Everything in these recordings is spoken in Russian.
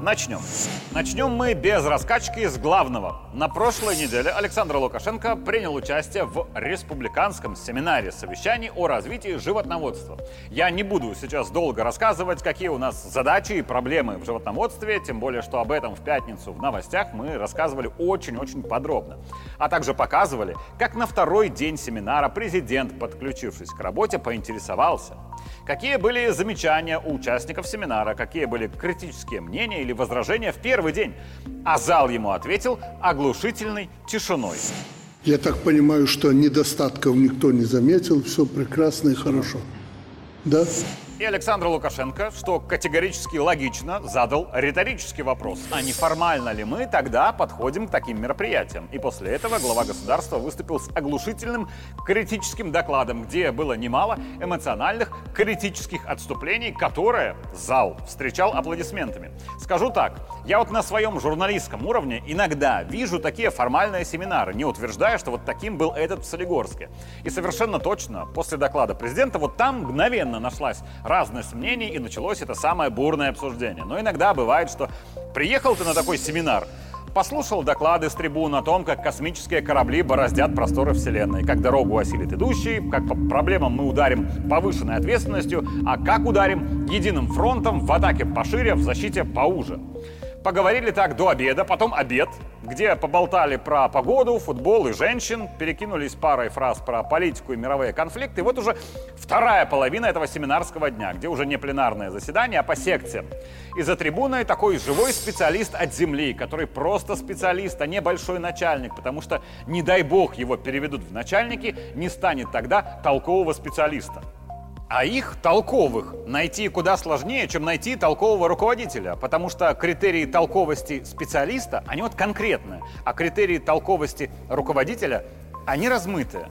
Начнем. Начнем мы без раскачки с главного. На прошлой неделе Александр Лукашенко принял участие в республиканском семинаре совещаний о развитии животноводства. Я не буду сейчас долго рассказывать, какие у нас задачи и проблемы в животноводстве, тем более, что об этом в пятницу в новостях мы рассказывали очень-очень подробно. А также показывали, как на второй день семинара президент, подключившись к работе, поинтересовался, какие были замечания у участников семинара, какие были критические мнения или возражения в первый день, а зал ему ответил оглушительной тишиной. Я так понимаю, что недостатков никто не заметил, все прекрасно и хорошо. Да? И Александр Лукашенко, что категорически логично, задал риторический вопрос. А не формально ли мы тогда подходим к таким мероприятиям? И после этого глава государства выступил с оглушительным критическим докладом, где было немало эмоциональных критических отступлений, которые зал встречал аплодисментами. Скажу так, я вот на своем журналистском уровне иногда вижу такие формальные семинары, не утверждая, что вот таким был этот в Солигорске. И совершенно точно, после доклада президента, вот там мгновенно нашлась разность мнений, и началось это самое бурное обсуждение. Но иногда бывает, что приехал ты на такой семинар, послушал доклады с трибун о том, как космические корабли бороздят просторы Вселенной, как дорогу осилит идущий, как по проблемам мы ударим повышенной ответственностью, а как ударим единым фронтом в атаке пошире, в защите поуже. Поговорили так до обеда, потом обед, где поболтали про погоду, футбол и женщин, перекинулись парой фраз про политику и мировые конфликты. И вот уже вторая половина этого семинарского дня, где уже не пленарное заседание, а по секциям. И за трибуной такой живой специалист от земли, который просто специалист, а не большой начальник, потому что, не дай бог, его переведут в начальники, не станет тогда толкового специалиста. А их, толковых, найти куда сложнее, чем найти толкового руководителя, потому что критерии толковости специалиста, они вот конкретные, а критерии толковости руководителя, они размытые.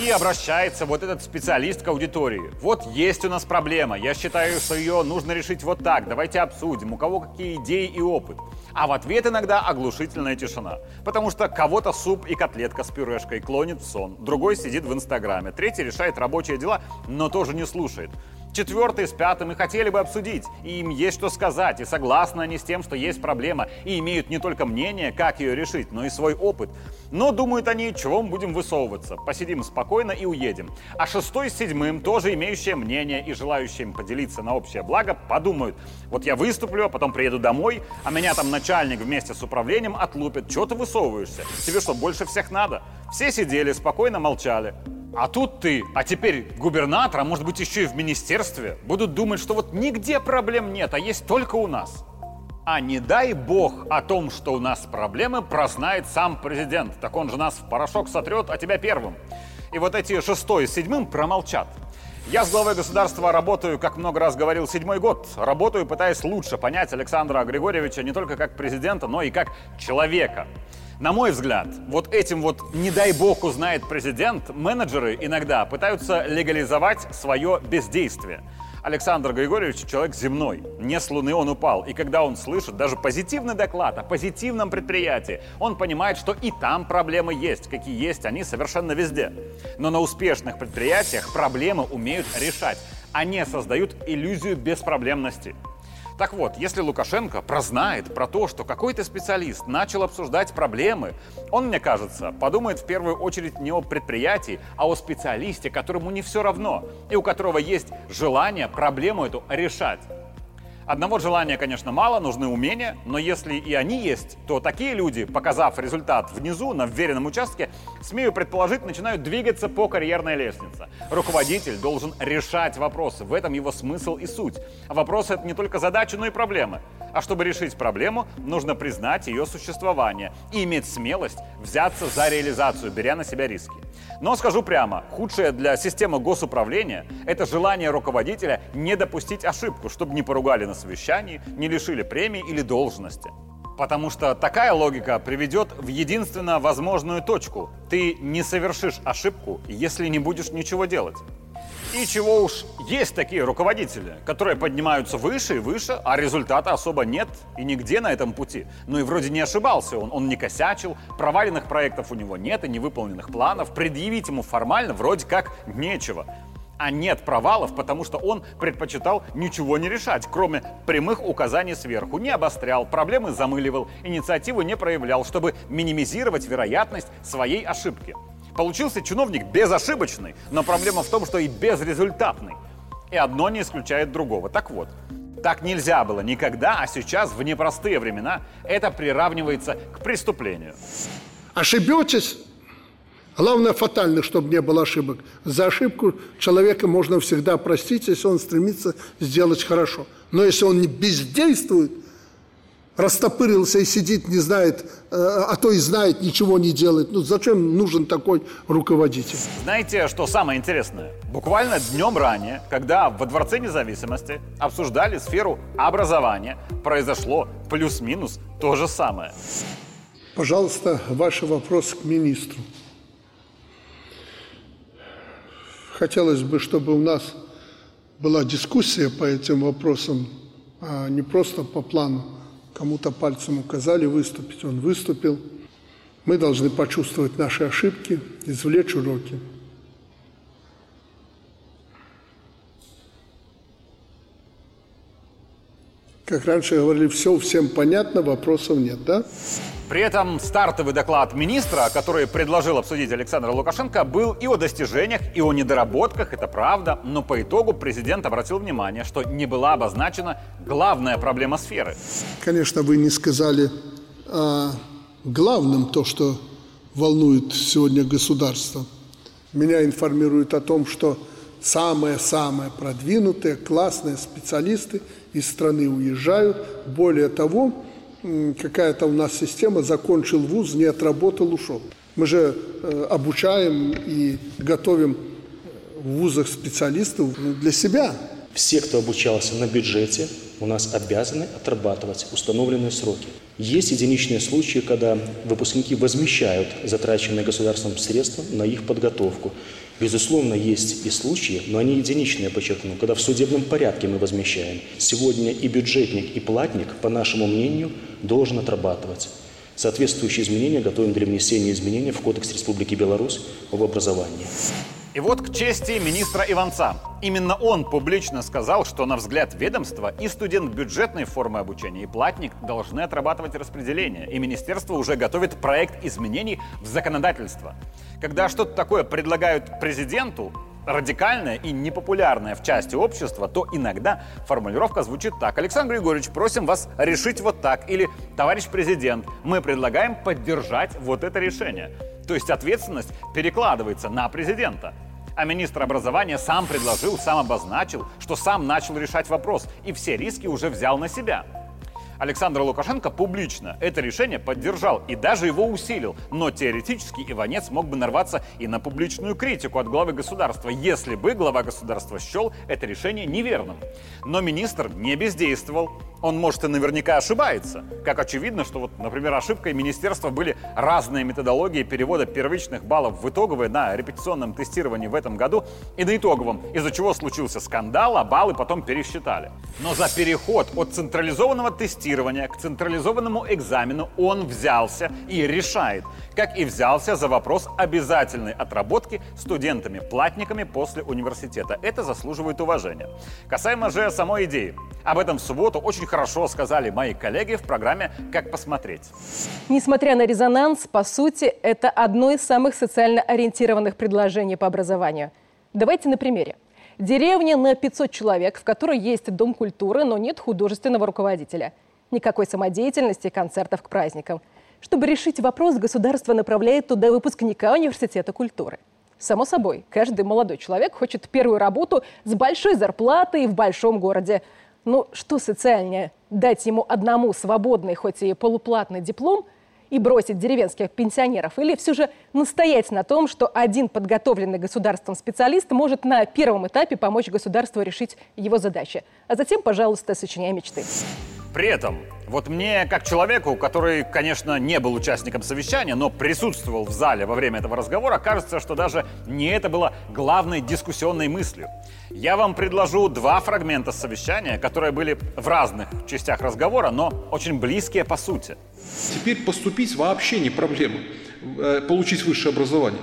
И обращается вот этот специалист к аудитории. Вот есть у нас проблема, я считаю, что ее нужно решить вот так, давайте обсудим, у кого какие идеи и опыт. А в ответ иногда оглушительная тишина. Потому что кого-то суп и котлетка с пюрешкой клонит в сон, другой сидит в Инстаграме, третий решает рабочие дела, но тоже не слушает. Четвертый с пятым и хотели бы обсудить, и им есть что сказать, и согласны они с тем, что есть проблема, и имеют не только мнение, как ее решить, но и свой опыт. Но думают они, чего мы будем высовываться, посидим спокойно и уедем. А шестой с седьмым, тоже имеющие мнение и желающие им поделиться на общее благо, подумают, вот я выступлю, а потом приеду домой, а меня там начальник вместе с управлением отлупит, чего ты высовываешься? Тебе что, больше всех надо? Все сидели, спокойно молчали. А тут ты, а теперь губернатор, а может быть еще и в министерстве, будут думать, что вот нигде проблем нет, а есть только у нас. А не дай бог о том, что у нас проблемы, прознает сам президент. Так он же нас в порошок сотрет, а тебя первым. И вот эти шестой и седьмым промолчат. Я с главой государства работаю, как много раз говорил, седьмой год. Работаю, пытаясь лучше понять Александра Григорьевича не только как президента, но и как человека. На мой взгляд, вот этим вот «не дай бог узнает президент» менеджеры иногда пытаются легализовать свое бездействие. Александр Григорьевич человек земной, не с Луны он упал. И когда он слышит даже позитивный доклад о позитивном предприятии, он понимает, что и там проблемы есть, какие есть они совершенно везде. Но на успешных предприятиях проблемы умеют решать, а не создают иллюзию беспроблемности. Так вот, если Лукашенко прознает про то, что какой-то специалист начал обсуждать проблемы, он, мне кажется, подумает в первую очередь не о предприятии, а о специалисте, которому не все равно, и у которого есть желание проблему эту решать. Одного желания, конечно, мало, нужны умения, но если и они есть, то такие люди, показав результат внизу, на вверенном участке, смею предположить, начинают двигаться по карьерной лестнице. Руководитель должен решать вопросы, в этом его смысл и суть. А вопросы — это не только задачи, но и проблемы. А чтобы решить проблему, нужно признать ее существование и иметь смелость взяться за реализацию, беря на себя риски. Но скажу прямо, худшее для системы госуправления – это желание руководителя не допустить ошибку, чтобы не поругали на совещании, не лишили премии или должности. Потому что такая логика приведет в единственно возможную точку. Ты не совершишь ошибку, если не будешь ничего делать. И чего уж есть такие руководители, которые поднимаются выше и выше, а результата особо нет и нигде на этом пути. Ну и вроде не ошибался он, он не косячил, проваленных проектов у него нет и невыполненных планов, предъявить ему формально вроде как нечего. А нет провалов, потому что он предпочитал ничего не решать, кроме прямых указаний сверху. Не обострял, проблемы замыливал, инициативу не проявлял, чтобы минимизировать вероятность своей ошибки. Получился чиновник безошибочный, но проблема в том, что и безрезультатный. И одно не исключает другого. Так вот, так нельзя было никогда, а сейчас, в непростые времена, это приравнивается к преступлению. Ошибетесь, Главное, фатально, чтобы не было ошибок. За ошибку человека можно всегда простить, если он стремится сделать хорошо. Но если он не бездействует – растопырился и сидит, не знает, э, а то и знает, ничего не делает. Ну зачем нужен такой руководитель? Знаете, что самое интересное? Буквально днем ранее, когда во Дворце независимости обсуждали сферу образования, произошло плюс-минус то же самое. Пожалуйста, ваши вопросы к министру. Хотелось бы, чтобы у нас была дискуссия по этим вопросам, а не просто по плану кому-то пальцем указали выступить, он выступил. Мы должны почувствовать наши ошибки, извлечь уроки. Как раньше говорили, все всем понятно, вопросов нет, да? При этом стартовый доклад министра, который предложил обсудить Александр Лукашенко, был и о достижениях, и о недоработках, это правда, но по итогу президент обратил внимание, что не была обозначена главная проблема сферы. Конечно, вы не сказали о главном то, что волнует сегодня государство. Меня информируют о том, что самые-самые продвинутые, классные специалисты из страны уезжают. Более того, какая-то у нас система, закончил вуз, не отработал, ушел. Мы же э, обучаем и готовим в вузах специалистов для себя. Все, кто обучался на бюджете, у нас обязаны отрабатывать установленные сроки. Есть единичные случаи, когда выпускники возмещают затраченные государством средства на их подготовку. Безусловно, есть и случаи, но они единичные, подчеркну, когда в судебном порядке мы возмещаем. Сегодня и бюджетник, и платник, по нашему мнению, должен отрабатывать. Соответствующие изменения готовим для внесения изменений в Кодекс Республики Беларусь об образовании. И вот к чести министра Иванца. Именно он публично сказал, что на взгляд ведомства и студент бюджетной формы обучения, и платник должны отрабатывать распределение. И министерство уже готовит проект изменений в законодательство. Когда что-то такое предлагают президенту, радикальное и непопулярное в части общества, то иногда формулировка звучит так. Александр Григорьевич, просим вас решить вот так. Или, товарищ президент, мы предлагаем поддержать вот это решение. То есть ответственность перекладывается на президента. А министр образования сам предложил, сам обозначил, что сам начал решать вопрос и все риски уже взял на себя. Александр Лукашенко публично это решение поддержал и даже его усилил. Но теоретически Иванец мог бы нарваться и на публичную критику от главы государства, если бы глава государства счел это решение неверным. Но министр не бездействовал. Он, может, и наверняка ошибается. Как очевидно, что вот, например, ошибкой министерства были разные методологии перевода первичных баллов в итоговые на репетиционном тестировании в этом году и на итоговом, из-за чего случился скандал, а баллы потом пересчитали. Но за переход от централизованного тестирования тестирования к централизованному экзамену он взялся и решает, как и взялся за вопрос обязательной отработки студентами-платниками после университета. Это заслуживает уважения. Касаемо же самой идеи. Об этом в субботу очень хорошо сказали мои коллеги в программе «Как посмотреть». Несмотря на резонанс, по сути, это одно из самых социально ориентированных предложений по образованию. Давайте на примере. Деревня на 500 человек, в которой есть дом культуры, но нет художественного руководителя – Никакой самодеятельности, концертов к праздникам. Чтобы решить вопрос, государство направляет туда выпускника университета культуры. Само собой, каждый молодой человек хочет первую работу с большой зарплатой в большом городе. Ну, что социальнее? Дать ему одному свободный, хоть и полуплатный диплом и бросить деревенских пенсионеров? Или все же настоять на том, что один подготовленный государством специалист может на первом этапе помочь государству решить его задачи? А затем, пожалуйста, сочиняй мечты. При этом, вот мне, как человеку, который, конечно, не был участником совещания, но присутствовал в зале во время этого разговора, кажется, что даже не это было главной дискуссионной мыслью. Я вам предложу два фрагмента совещания, которые были в разных частях разговора, но очень близкие по сути. Теперь поступить вообще не проблема, э, получить высшее образование.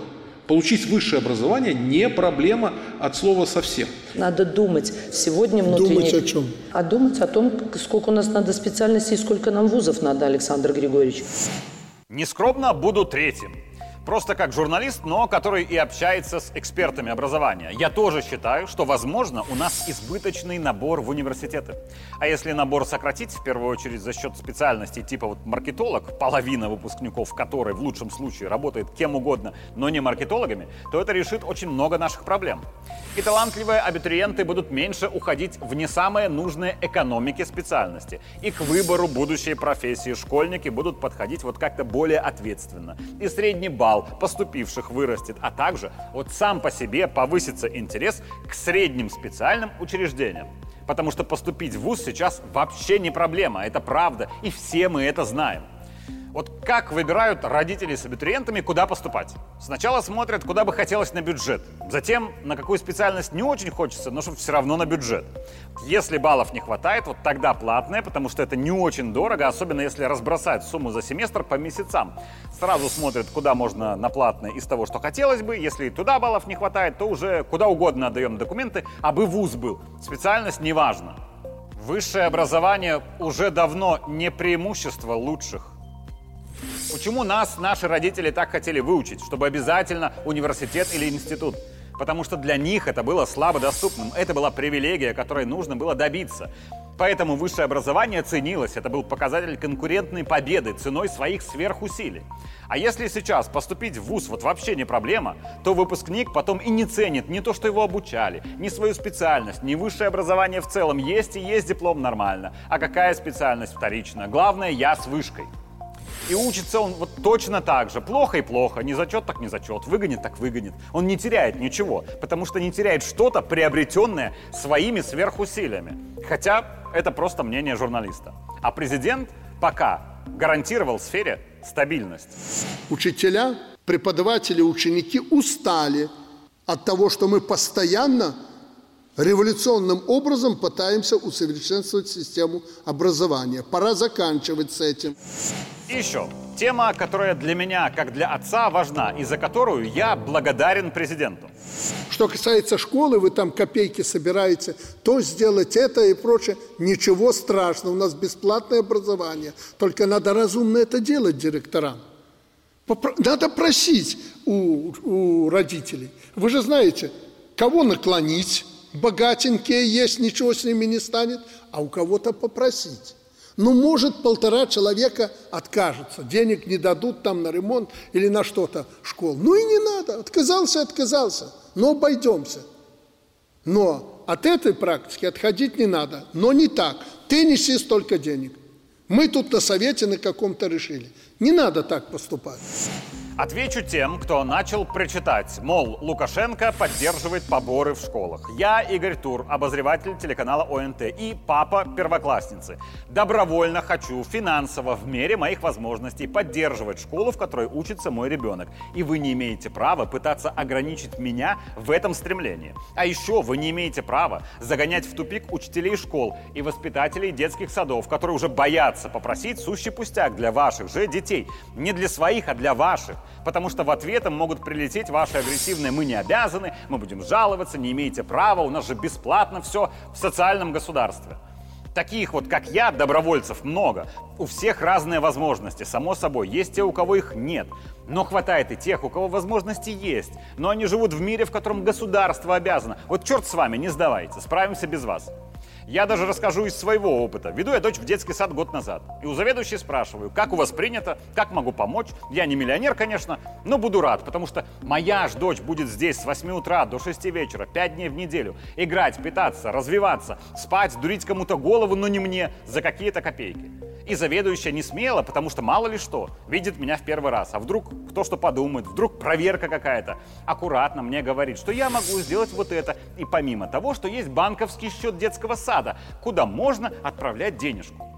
Получить высшее образование не проблема от слова совсем. Надо думать сегодня внутренне. Думать о чем? А думать о том, сколько у нас надо специальностей и сколько нам вузов надо, Александр Григорьевич. Нескромно буду третьим. Просто как журналист, но который и общается с экспертами образования. Я тоже считаю, что, возможно, у нас избыточный набор в университеты. А если набор сократить, в первую очередь за счет специальностей типа вот маркетолог, половина выпускников которой в лучшем случае работает кем угодно, но не маркетологами, то это решит очень много наших проблем. И талантливые абитуриенты будут меньше уходить в не самые нужные экономики специальности. И к выбору будущей профессии школьники будут подходить вот как-то более ответственно. И средний балл балл поступивших вырастет, а также вот сам по себе повысится интерес к средним специальным учреждениям. Потому что поступить в ВУЗ сейчас вообще не проблема, это правда, и все мы это знаем. Вот как выбирают родители с абитуриентами, куда поступать? Сначала смотрят, куда бы хотелось на бюджет. Затем, на какую специальность не очень хочется, но чтобы все равно на бюджет. Если баллов не хватает, вот тогда платное, потому что это не очень дорого, особенно если разбросать сумму за семестр по месяцам. Сразу смотрят, куда можно на платное из того, что хотелось бы. Если туда баллов не хватает, то уже куда угодно отдаем документы, а бы вуз был. Специальность не важна. Высшее образование уже давно не преимущество лучших. Почему нас наши родители так хотели выучить, чтобы обязательно университет или институт? Потому что для них это было слабо доступным. Это была привилегия, которой нужно было добиться. Поэтому высшее образование ценилось. Это был показатель конкурентной победы ценой своих сверхусилий. А если сейчас поступить в ВУЗ вот вообще не проблема, то выпускник потом и не ценит ни то, что его обучали, ни свою специальность, ни высшее образование в целом. Есть и есть диплом нормально. А какая специальность вторична? Главное, я с вышкой. И учится он вот точно так же. Плохо и плохо. Не зачет, так не зачет. Выгонит, так выгонит. Он не теряет ничего, потому что не теряет что-то, приобретенное своими сверхусилиями. Хотя это просто мнение журналиста. А президент пока гарантировал сфере стабильность. Учителя, преподаватели, ученики устали от того, что мы постоянно революционным образом пытаемся усовершенствовать систему образования. Пора заканчивать с этим. И еще тема, которая для меня, как для отца, важна, и за которую я благодарен президенту. Что касается школы, вы там копейки собираете, то сделать это и прочее. Ничего страшного, у нас бесплатное образование. Только надо разумно это делать директорам. Надо просить у, у родителей. Вы же знаете, кого наклонить, богатенькие есть, ничего с ними не станет, а у кого-то попросить. Ну, может, полтора человека откажутся, денег не дадут там на ремонт или на что-то школ. Ну и не надо, отказался, отказался, но обойдемся. Но от этой практики отходить не надо, но не так. Ты неси столько денег. Мы тут на совете на каком-то решили. Не надо так поступать. Отвечу тем, кто начал прочитать, мол, Лукашенко поддерживает поборы в школах. Я Игорь Тур, обозреватель телеканала ОНТ и папа первоклассницы. Добровольно хочу финансово в мере моих возможностей поддерживать школу, в которой учится мой ребенок. И вы не имеете права пытаться ограничить меня в этом стремлении. А еще вы не имеете права загонять в тупик учителей школ и воспитателей детских садов, которые уже боятся попросить сущий пустяк для ваших же детей. Не для своих, а для ваших потому что в ответ им могут прилететь ваши агрессивные «мы не обязаны», «мы будем жаловаться», «не имеете права», «у нас же бесплатно все в социальном государстве». Таких вот, как я, добровольцев много. У всех разные возможности, само собой. Есть те, у кого их нет. Но хватает и тех, у кого возможности есть. Но они живут в мире, в котором государство обязано. Вот черт с вами, не сдавайте, справимся без вас. Я даже расскажу из своего опыта. Веду я дочь в детский сад год назад. И у заведующей спрашиваю, как у вас принято, как могу помочь. Я не миллионер, конечно, но буду рад, потому что моя ж дочь будет здесь с 8 утра до 6 вечера, 5 дней в неделю. Играть, питаться, развиваться, спать, дурить кому-то голову, но не мне, за какие-то копейки. И заведующая не смела, потому что мало ли что, видит меня в первый раз. А вдруг кто что подумает, вдруг проверка какая-то. Аккуратно мне говорит, что я могу сделать вот это. И помимо того, что есть банковский счет детского сада, куда можно отправлять денежку.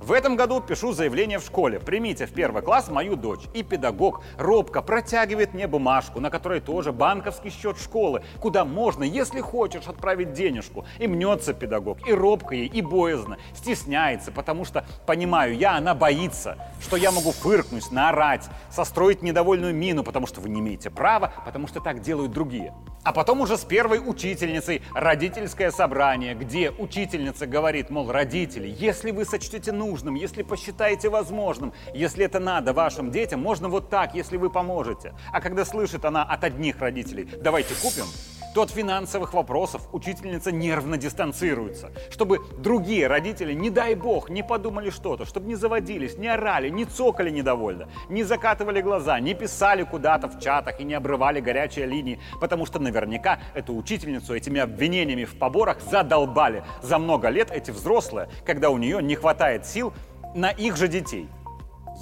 В этом году пишу заявление в школе. Примите в первый класс мою дочь. И педагог робко протягивает мне бумажку, на которой тоже банковский счет школы, куда можно, если хочешь, отправить денежку. И мнется педагог, и робко ей, и боязно, стесняется, потому что, понимаю я, она боится, что я могу фыркнуть, наорать, состроить недовольную мину, потому что вы не имеете права, потому что так делают другие. А потом уже с первой учительницей родительское собрание, где учительница говорит, мол, родители, если вы сочтете нужным, если посчитаете возможным, если это надо вашим детям, можно вот так, если вы поможете. А когда слышит она от одних родителей, давайте купим, то от финансовых вопросов учительница нервно дистанцируется, чтобы другие родители, не дай бог, не подумали что-то, чтобы не заводились, не орали, не цокали недовольно, не закатывали глаза, не писали куда-то в чатах и не обрывали горячие линии, потому что наверняка эту учительницу этими обвинениями в поборах задолбали за много лет эти взрослые, когда у нее не хватает сил на их же детей.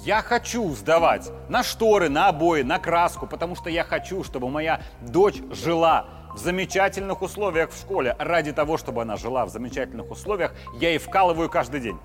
Я хочу сдавать на шторы, на обои, на краску, потому что я хочу, чтобы моя дочь жила в замечательных условиях в школе. Ради того, чтобы она жила в замечательных условиях, я и вкалываю каждый день.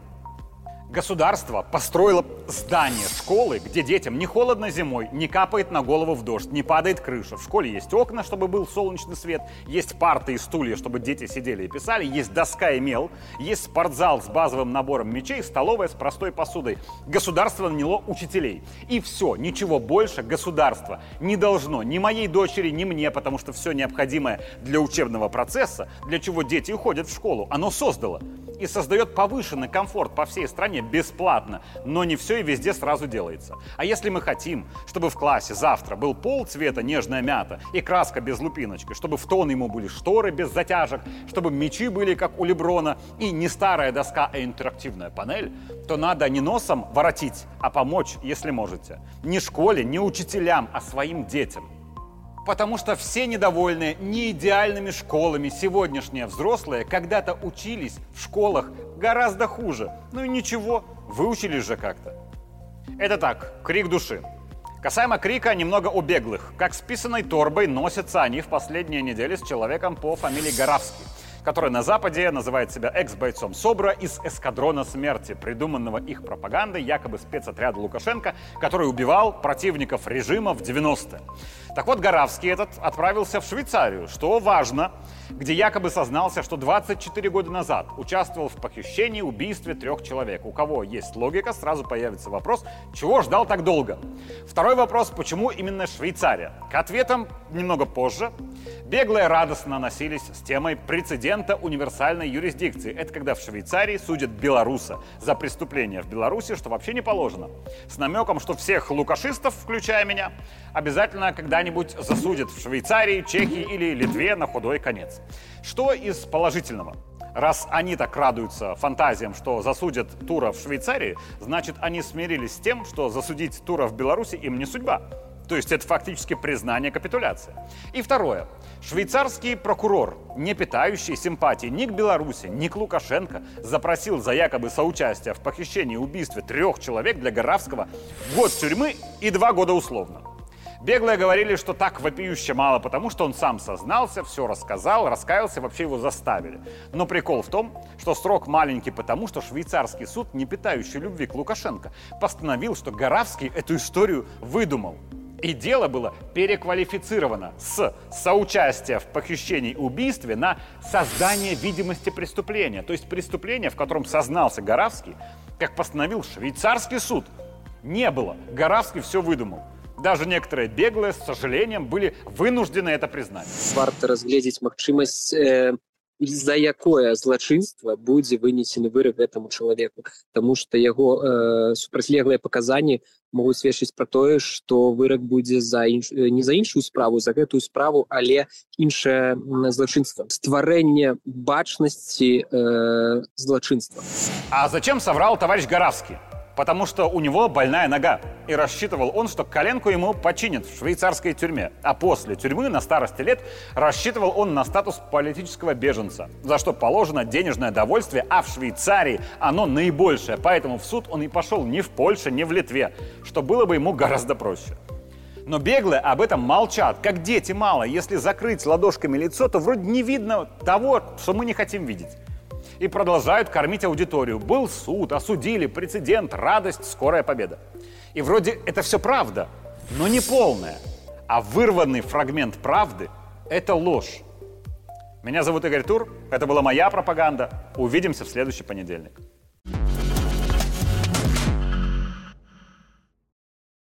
Государство построило здание школы, где детям не холодно зимой, не капает на голову в дождь, не падает крыша. В школе есть окна, чтобы был солнечный свет, есть парты и стулья, чтобы дети сидели и писали, есть доска и мел, есть спортзал с базовым набором мечей, столовая с простой посудой. Государство наняло учителей. И все, ничего больше государство не должно ни моей дочери, ни мне, потому что все необходимое для учебного процесса, для чего дети уходят в школу, оно создало и создает повышенный комфорт по всей стране бесплатно, но не все и везде сразу делается. А если мы хотим, чтобы в классе завтра был пол цвета нежная мята и краска без лупиночки, чтобы в тон ему были шторы без затяжек, чтобы мечи были как у Леброна и не старая доска, а интерактивная панель, то надо не носом воротить, а помочь, если можете. Не школе, не учителям, а своим детям. Потому что все недовольные неидеальными школами сегодняшние взрослые когда-то учились в школах гораздо хуже. Ну и ничего, выучились же как-то. Это так, крик души. Касаемо крика, немного о беглых. Как с писаной торбой носятся они в последние недели с человеком по фамилии Горавский который на Западе называет себя экс-бойцом СОБРа из эскадрона смерти, придуманного их пропагандой якобы спецотряда Лукашенко, который убивал противников режима в 90-е. Так вот, Горавский этот отправился в Швейцарию, что важно, где якобы сознался, что 24 года назад участвовал в похищении, убийстве трех человек. У кого есть логика, сразу появится вопрос, чего ждал так долго? Второй вопрос, почему именно Швейцария? К ответам немного позже. Беглые радостно носились с темой прецедента универсальной юрисдикции. Это когда в Швейцарии судят белоруса за преступление в Беларуси, что вообще не положено. С намеком, что всех лукашистов, включая меня, обязательно когда-нибудь засудят в Швейцарии, Чехии или Литве на худой конец. Что из положительного? Раз они так радуются фантазиям, что засудят Тура в Швейцарии, значит, они смирились с тем, что засудить Тура в Беларуси им не судьба. То есть это фактически признание капитуляции. И второе. Швейцарский прокурор, не питающий симпатии ни к Беларуси, ни к Лукашенко, запросил за якобы соучастие в похищении и убийстве трех человек для Горавского год тюрьмы и два года условно. Беглые говорили, что так вопиюще мало, потому что он сам сознался, все рассказал, раскаялся, вообще его заставили. Но прикол в том, что срок маленький потому, что швейцарский суд, не питающий любви к Лукашенко, постановил, что Горавский эту историю выдумал. И дело было переквалифицировано с соучастия в похищении и убийстве на создание видимости преступления. То есть преступление, в котором сознался Горавский, как постановил швейцарский суд, не было. Горавский все выдумал. Даже некоторые беглые, с сожалением, были вынуждены это признать. Варто разглядеть магчымасць э, за якое злачынства будзе вынесены вырак гэтаму чалавеку? Таму что яго э, супрацьлеглыя паказанні могуць сведчыць пра тое што вырак будзе за інш... не за іншую справу за гэтую справу але іншае злачынства. Стварэнне бачнасці э, злачынства. А зачем соврал товарищ Горавский? Потому что у него больная нога. И рассчитывал он, что коленку ему починят в швейцарской тюрьме. А после тюрьмы на старости лет рассчитывал он на статус политического беженца, за что положено денежное довольствие, а в Швейцарии оно наибольшее. Поэтому в суд он и пошел не в Польше, не в Литве, что было бы ему гораздо проще. Но беглые об этом молчат, как дети мало. Если закрыть ладошками лицо, то вроде не видно того, что мы не хотим видеть. И продолжают кормить аудиторию. Был суд, осудили, прецедент, радость, скорая победа. И вроде это все правда, но не полная. А вырванный фрагмент правды – это ложь. Меня зовут Игорь Тур, это была моя пропаганда. Увидимся в следующий понедельник.